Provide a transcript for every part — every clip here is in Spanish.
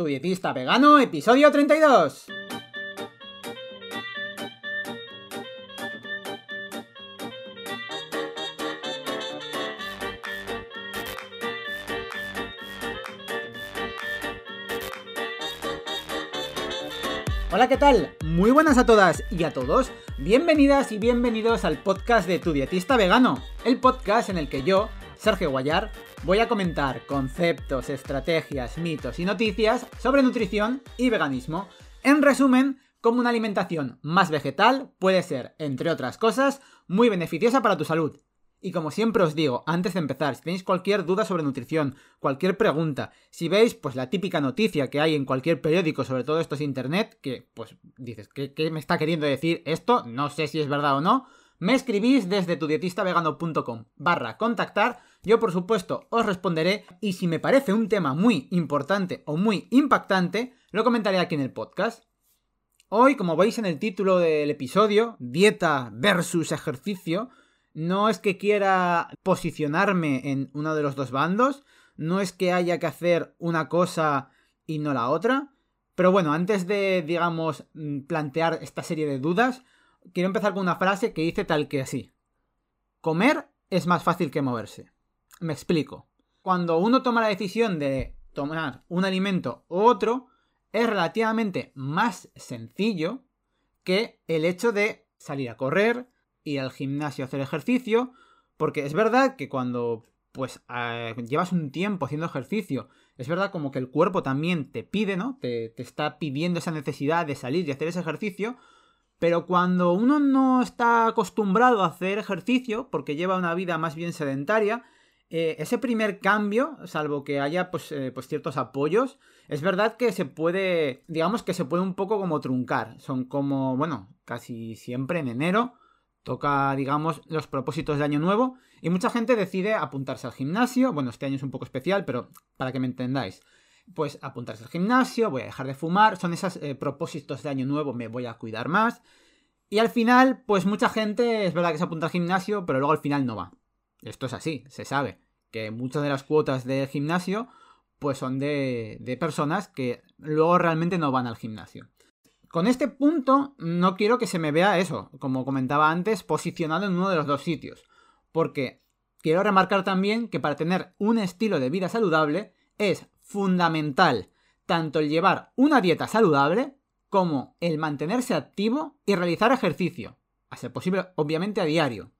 Tu dietista vegano, episodio 32. Hola, ¿qué tal? Muy buenas a todas y a todos. Bienvenidas y bienvenidos al podcast de Tu Dietista Vegano, el podcast en el que yo, Sergio Guayar, voy a comentar conceptos, estrategias, mitos y noticias sobre nutrición y veganismo. En resumen, cómo una alimentación más vegetal puede ser, entre otras cosas, muy beneficiosa para tu salud. Y como siempre os digo, antes de empezar, si tenéis cualquier duda sobre nutrición, cualquier pregunta, si veis pues la típica noticia que hay en cualquier periódico sobre todo esto es internet, que pues dices, ¿qué, ¿qué, me está queriendo decir esto? No sé si es verdad o no, me escribís desde tudietistavegano.com barra contactar, yo por supuesto os responderé y si me parece un tema muy importante o muy impactante, lo comentaré aquí en el podcast. Hoy, como veis en el título del episodio, dieta versus ejercicio, no es que quiera posicionarme en uno de los dos bandos, no es que haya que hacer una cosa y no la otra, pero bueno, antes de, digamos, mm, plantear esta serie de dudas, quiero empezar con una frase que dice tal que así. Comer es más fácil que moverse. Me explico. Cuando uno toma la decisión de tomar un alimento u otro, es relativamente más sencillo que el hecho de salir a correr, ir al gimnasio a hacer ejercicio, porque es verdad que cuando pues eh, llevas un tiempo haciendo ejercicio, es verdad como que el cuerpo también te pide, ¿no? Te, te está pidiendo esa necesidad de salir y hacer ese ejercicio, pero cuando uno no está acostumbrado a hacer ejercicio, porque lleva una vida más bien sedentaria, eh, ese primer cambio, salvo que haya pues, eh, pues, ciertos apoyos, es verdad que se puede, digamos que se puede un poco como truncar. Son como, bueno, casi siempre en enero, toca, digamos, los propósitos de año nuevo y mucha gente decide apuntarse al gimnasio. Bueno, este año es un poco especial, pero para que me entendáis. Pues apuntarse al gimnasio, voy a dejar de fumar, son esos eh, propósitos de año nuevo, me voy a cuidar más. Y al final, pues mucha gente es verdad que se apunta al gimnasio, pero luego al final no va. Esto es así, se sabe. Que muchas de las cuotas del gimnasio, pues son de, de personas que luego realmente no van al gimnasio. Con este punto no quiero que se me vea eso, como comentaba antes, posicionado en uno de los dos sitios. Porque quiero remarcar también que para tener un estilo de vida saludable es fundamental tanto el llevar una dieta saludable como el mantenerse activo y realizar ejercicio, a ser posible obviamente a diario.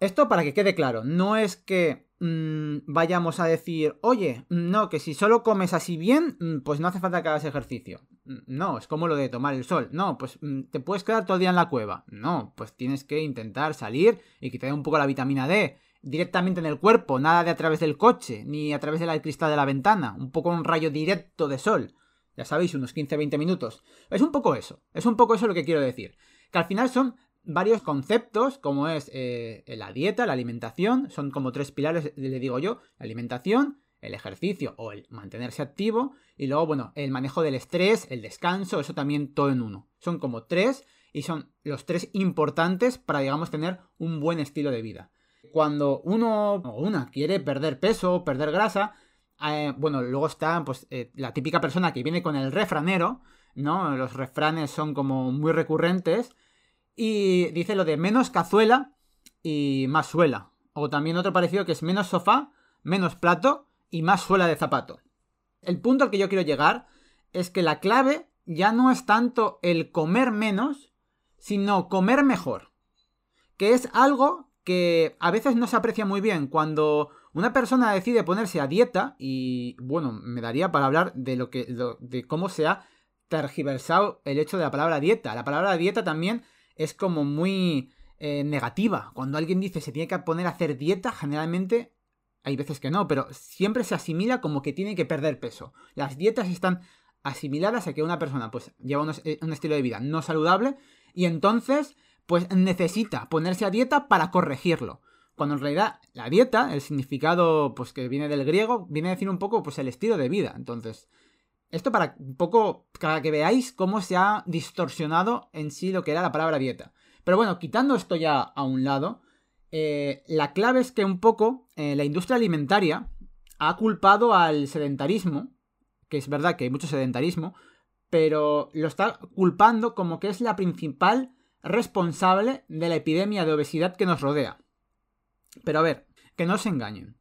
Esto para que quede claro, no es que mmm, vayamos a decir, oye, no, que si solo comes así bien, mm, pues no hace falta que hagas ejercicio. Mm, no, es como lo de tomar el sol. No, pues te puedes quedar todo el día en la cueva. No, pues tienes que intentar salir y dé un poco la vitamina D directamente en el cuerpo, nada de a través del coche, ni a través del cristal de la ventana, un poco un rayo directo de sol. Ya sabéis, unos 15-20 minutos. Es un poco eso, es un poco eso lo que quiero decir. Que al final son varios conceptos, como es eh, la dieta, la alimentación, son como tres pilares, le digo yo, la alimentación, el ejercicio o el mantenerse activo, y luego, bueno, el manejo del estrés, el descanso, eso también todo en uno. Son como tres y son los tres importantes para, digamos, tener un buen estilo de vida. Cuando uno o una quiere perder peso, perder grasa, eh, bueno, luego está pues, eh, la típica persona que viene con el refranero, ¿no? Los refranes son como muy recurrentes y dice lo de menos cazuela y más suela. O también otro parecido que es menos sofá, menos plato y más suela de zapato. El punto al que yo quiero llegar es que la clave ya no es tanto el comer menos, sino comer mejor. Que es algo que a veces no se aprecia muy bien cuando una persona decide ponerse a dieta y bueno, me daría para hablar de lo que de cómo se ha tergiversado el hecho de la palabra dieta. La palabra dieta también es como muy eh, negativa. Cuando alguien dice se tiene que poner a hacer dieta, generalmente hay veces que no, pero siempre se asimila como que tiene que perder peso. Las dietas están asimiladas a que una persona pues lleva eh, un, estilo de vida no saludable y entonces pues necesita ponerse a dieta para corregirlo. Cuando en realidad la dieta, el significado pues que viene del griego, viene a decir un poco pues el estilo de vida. Entonces, esto para un poco, para que veáis cómo se ha distorsionado en sí lo que era la palabra dieta. Pero bueno, quitando esto ya a un lado, eh, la clave es que un poco eh, la industria alimentaria ha culpado al sedentarismo, que es verdad que hay mucho sedentarismo, pero lo está culpando como que es la principal responsable de la epidemia de obesidad que nos rodea. Pero a ver, que no se engañen.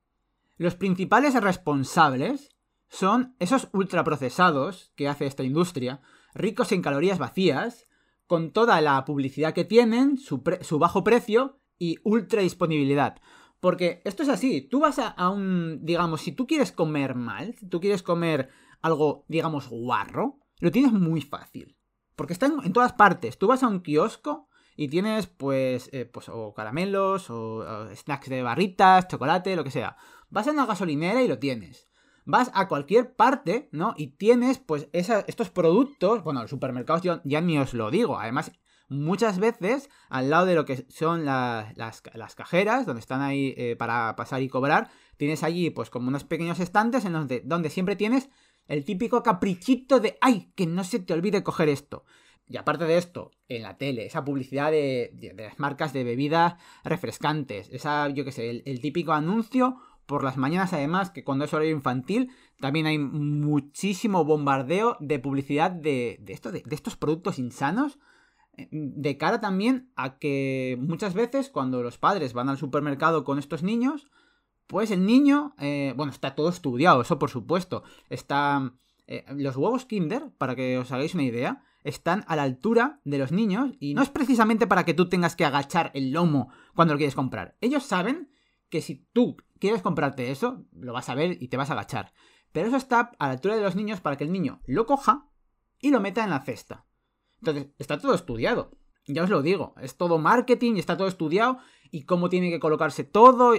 Los principales responsables son esos ultraprocesados que hace esta industria, ricos en calorías vacías, con toda la publicidad que tienen, su, bajo precio y ultra disponibilidad. Porque esto es así, tú vas a, un, digamos, si tú quieres comer mal, si tú quieres comer algo, digamos, guarro, lo tienes muy fácil. Porque está en, todas partes. Tú vas a un kiosco y tienes, pues, eh, pues o caramelos, o, snacks de barritas, chocolate, lo que sea. Vas a una gasolinera y lo tienes. Vas a cualquier parte, ¿no? Y tienes, pues, estos productos. Bueno, los supermercados yo ya ni os lo digo. Además, muchas veces, al lado de lo que son las, cajeras, donde están ahí eh, para pasar y cobrar, tienes allí, pues, como unos pequeños estantes en donde, siempre tienes el típico caprichito de, ay, que no se te olvide coger esto. Y aparte de esto, en la tele, esa publicidad de, las marcas de bebidas refrescantes, esa, yo qué sé, el, típico anuncio por las mañanas además, que cuando es horario infantil, también hay muchísimo bombardeo de publicidad de, esto, de, estos productos insanos, eh, de cara también a que muchas veces cuando los padres van al supermercado con estos niños, pues el niño, eh, bueno, está todo estudiado, eso por supuesto, está... Eh, los huevos Kinder, para que os hagáis una idea, están a la altura de los niños y no es precisamente para que tú tengas que agachar el lomo cuando lo quieres comprar. Ellos saben que si tú quieres comprarte eso, lo vas a ver y te vas a agachar. Pero eso está a la altura de los niños para que el niño lo coja y lo meta en la cesta. Entonces, está todo estudiado. Ya os lo digo, es todo marketing, está todo estudiado y cómo tiene que colocarse todo.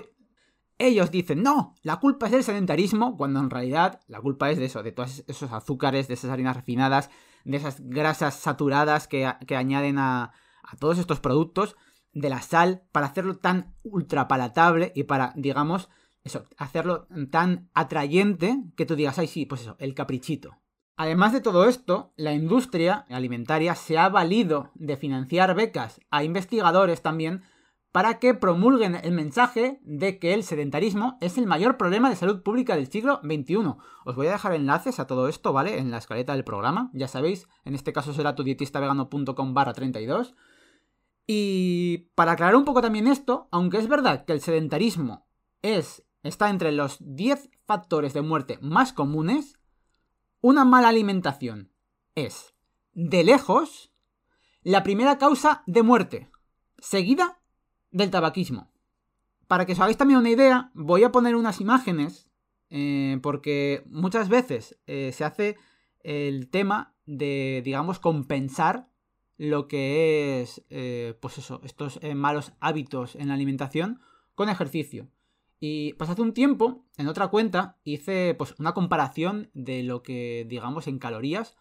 Ellos dicen, no, la culpa es del sedentarismo, cuando en realidad la culpa es de eso, de todos esos azúcares, de esas harinas refinadas, de esas grasas saturadas que, añaden a, todos estos productos, de la sal, para hacerlo tan ultra palatable y para, digamos, eso, hacerlo tan atrayente que tú digas, ay, sí, pues eso, el caprichito. Además de todo esto, la industria alimentaria se ha valido de financiar becas a investigadores también para que promulguen el mensaje de que el sedentarismo es el mayor problema de salud pública del siglo XXI. Os voy a dejar enlaces a todo esto, ¿vale? En la escaleta del programa, ya sabéis, en este caso será tudietistavegano.com barra 32. Y para aclarar un poco también esto, aunque es verdad que el sedentarismo es, está entre los 10 factores de muerte más comunes, una mala alimentación es, de lejos, la primera causa de muerte, seguida del tabaquismo. Para que os hagáis también una idea, voy a poner unas imágenes, eh, porque muchas veces eh, se hace el tema de, digamos, compensar lo que es, eh, pues eso, estos malos hábitos en la alimentación con ejercicio. Y pues hace un tiempo, en otra cuenta, hice pues una comparación de lo que, digamos, en calorías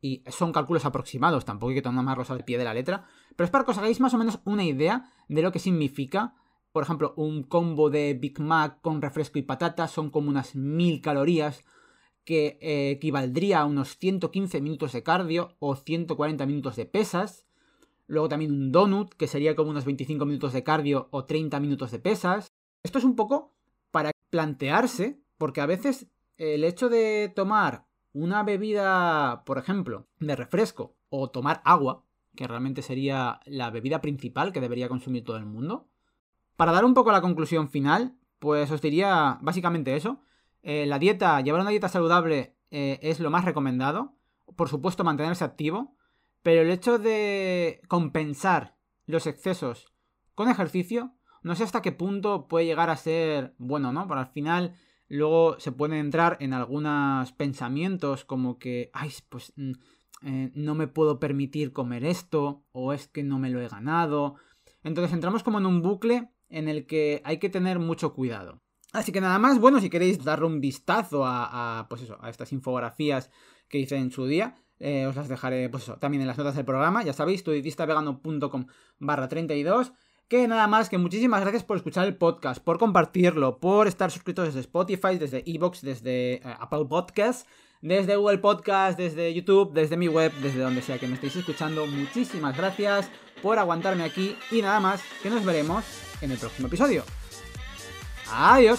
y son cálculos aproximados, tampoco hay que tomar más al pie de la letra, pero es para que os hagáis más o menos una idea de lo que significa, por ejemplo, un combo de Big Mac con refresco y patatas son como unas 1000 calorías, que eh, equivaldría a unos 115 minutos de cardio o 140 minutos de pesas. Luego también un donut, que sería como unos 25 minutos de cardio o 30 minutos de pesas. Esto es un poco para plantearse, porque a veces el hecho de tomar una bebida, por ejemplo, de refresco o tomar agua, que realmente sería la bebida principal que debería consumir todo el mundo. Para dar un poco la conclusión final, pues os diría básicamente eso. Eh, la dieta, llevar una dieta saludable eh, es lo más recomendado. Por supuesto, mantenerse activo. Pero el hecho de compensar los excesos con ejercicio, no sé hasta qué punto puede llegar a ser bueno, ¿no? Pero al final Luego se puede entrar en algunos pensamientos como que, ay, pues mm, eh, no me puedo permitir comer esto o es que no me lo he ganado. Entonces entramos como en un bucle en el que hay que tener mucho cuidado. Así que nada más, bueno, si queréis darle un vistazo a, pues eso, a estas infografías que hice en su día, eh, os las dejaré pues eso, también en las notas del programa, ya sabéis, tudietistavegano.com barra 32 que nada más que muchísimas gracias por escuchar el podcast, por compartirlo, por estar suscritos desde Spotify, desde Evox, desde eh, Apple Podcasts, desde Google Podcast, desde YouTube, desde mi web, desde donde sea que me estéis escuchando. Muchísimas gracias por aguantarme aquí y nada más que nos veremos en el próximo episodio. Ah, eu?